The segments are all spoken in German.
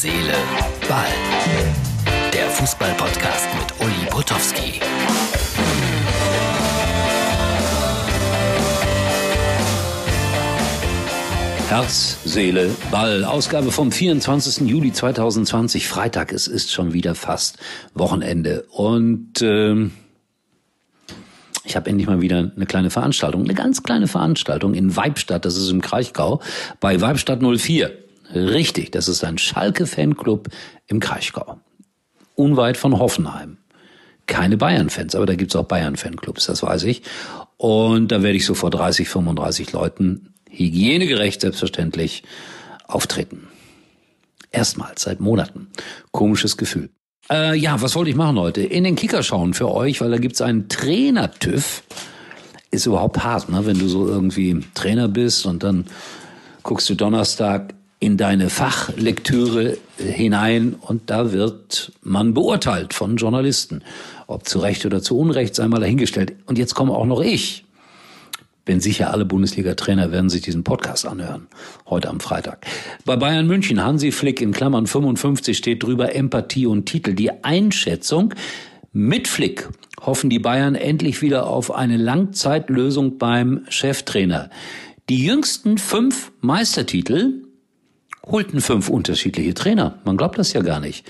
Seele, Ball. Der Fußball-Podcast mit Uli Potowski. Herz, Seele, Ball. Ausgabe vom 24. Juli 2020, Freitag. Es ist schon wieder fast Wochenende. Und ähm, ich habe endlich mal wieder eine kleine Veranstaltung, eine ganz kleine Veranstaltung in Weibstadt, das ist im Kraichgau, bei Weibstadt 04. Richtig, das ist ein Schalke-Fanclub im Kraichgau. Unweit von Hoffenheim. Keine Bayern-Fans, aber da gibt's auch Bayern-Fanclubs, das weiß ich. Und da werde ich so vor 30, 35 Leuten hygienegerecht selbstverständlich auftreten. Erstmals seit Monaten. Komisches Gefühl. Äh, ja, was wollte ich machen heute? In den Kicker schauen für euch, weil da gibt's einen Trainer-TÜV. Ist überhaupt hart, ne? wenn du so irgendwie Trainer bist und dann guckst du Donnerstag in deine Fachlektüre hinein und da wird man beurteilt von Journalisten. Ob zu Recht oder zu Unrecht, sei mal dahingestellt. Und jetzt komme auch noch ich bin sicher, alle Bundesliga-Trainer werden sich diesen Podcast anhören. Heute am Freitag. Bei Bayern München, Hansi Flick in Klammern 55 steht drüber Empathie und Titel. Die Einschätzung, mit Flick hoffen die Bayern endlich wieder auf eine Langzeitlösung beim Cheftrainer. Die jüngsten fünf Meistertitel holten fünf unterschiedliche Trainer. Man glaubt das ja gar nicht.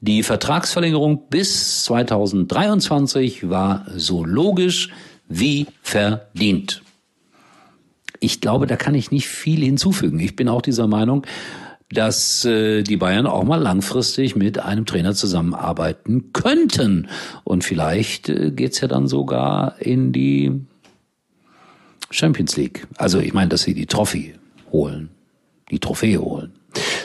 Die Vertragsverlängerung bis 2023 war so logisch wie verdient ich glaube, da kann ich nicht viel hinzufügen. Ich bin auch dieser Meinung, dass äh, die Bayern auch mal langfristig mit einem Trainer zusammenarbeiten könnten. Und vielleicht äh, geht's ja dann sogar in die Champions League. Also ich meine, dass sie die Trophy holen, die Trophäe holen.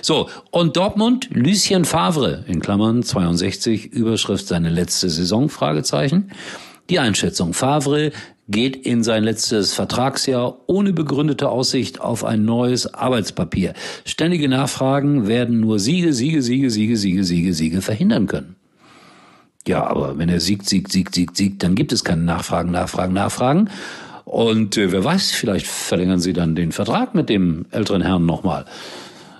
So, und Dortmund, Lucien Favre, in Klammern 62, Überschrift seine letzte Saison, Fragezeichen. Die Einschätzung Favre geht in sein letztes Vertragsjahr ohne begründete Aussicht auf ein neues Arbeitspapier. Ständige Nachfragen werden nur Siege, Siege, Siege, Siege, Siege, Siege, Siege verhindern können. Ja, aber wenn er siegt, siegt, siegt, siegt, siegt, dann gibt es keine Nachfragen, Nachfragen, Nachfragen. Und äh, wer weiß, vielleicht verlängern sie dann den Vertrag mit dem älteren Herrn nochmal.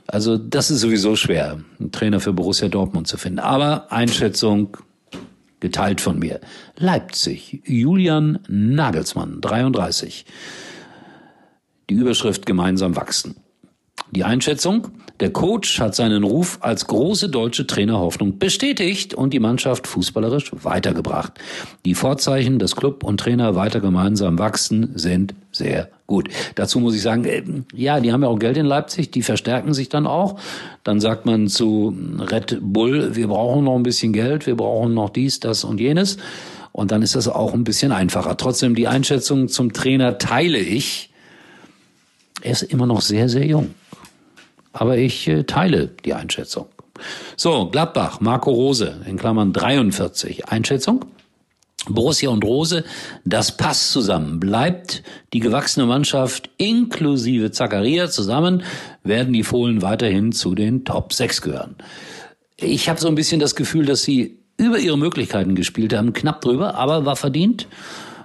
Also das ist sowieso schwer, einen Trainer für Borussia Dortmund zu finden. Aber Einschätzung geteilt von mir. Leipzig, Julian Nagelsmann, 33. Die Überschrift gemeinsam wachsen. Die Einschätzung, der Coach hat seinen Ruf als große deutsche Trainerhoffnung bestätigt und die Mannschaft fußballerisch weitergebracht. Die Vorzeichen, dass Club und Trainer weiter gemeinsam wachsen, sind sehr gut. Dazu muss ich sagen, äh, ja, die haben ja auch Geld in Leipzig, die verstärken sich dann auch. Dann sagt man zu Red Bull, wir brauchen noch ein bisschen Geld, wir brauchen noch dies, das und jenes. Und dann ist das auch ein bisschen einfacher. Trotzdem die Einschätzung zum Trainer teile ich. Er ist immer noch sehr, sehr jung. Aber ich äh, teile die Einschätzung. So, Gladbach, Marco Rose, in Klammern 43. Einschätzung? Borussia und Rose, das passt zusammen. Bleibt die gewachsene Mannschaft inklusive Zakaria zusammen, werden die Fohlen weiterhin zu den Top 6 gehören. Ich habe so ein bisschen das Gefühl, dass sie über ihre Möglichkeiten gespielt haben, knapp drüber, aber war verdient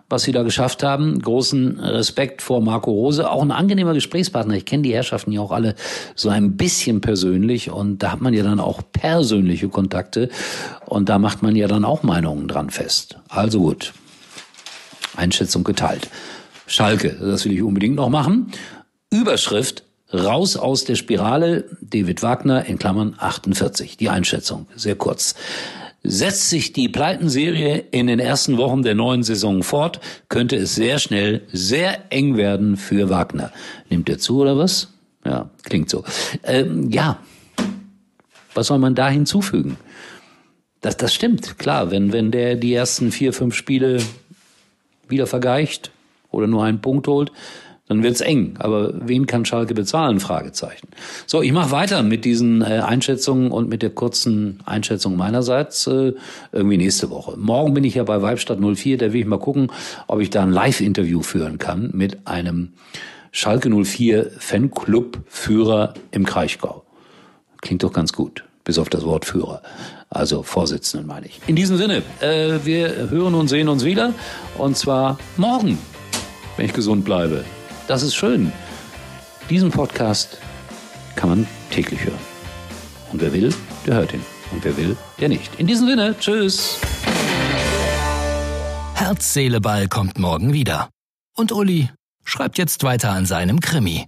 was sie da geschafft haben. Großen Respekt vor Marco Rose, auch ein angenehmer Gesprächspartner. Ich kenne die Herrschaften ja auch alle so ein bisschen persönlich und da hat man ja dann auch persönliche Kontakte und da macht man ja dann auch Meinungen dran fest. Also gut, Einschätzung geteilt. Schalke, das will ich unbedingt noch machen. Überschrift Raus aus der Spirale, David Wagner in Klammern 48. Die Einschätzung, sehr kurz. Setzt sich die Pleitenserie in den ersten Wochen der neuen Saison fort, könnte es sehr schnell sehr eng werden für Wagner. Nimmt er zu oder was? Ja, klingt so. Ähm, ja, was soll man da hinzufügen? Das, das stimmt, klar. Wenn, wenn der die ersten vier, fünf Spiele wieder vergeicht oder nur einen Punkt holt, dann wird's eng. Aber wen kann Schalke bezahlen? Fragezeichen. So, ich mache weiter mit diesen äh, Einschätzungen und mit der kurzen Einschätzung meinerseits äh, irgendwie nächste Woche. Morgen bin ich ja bei Weibstadt 04, da will ich mal gucken, ob ich da ein Live-Interview führen kann mit einem Schalke 04 Fanclub-Führer im Kraichgau. Klingt doch ganz gut, bis auf das Wort Führer. Also Vorsitzenden meine ich. In diesem Sinne, äh, wir hören und sehen uns wieder und zwar morgen, wenn ich gesund bleibe. Das ist schön. Diesen Podcast kann man täglich hören. Und wer will, der hört ihn. Und wer will, der nicht. In diesem Sinne, tschüss. Herz, Seele, Ball kommt morgen wieder. Und Uli schreibt jetzt weiter an seinem Krimi.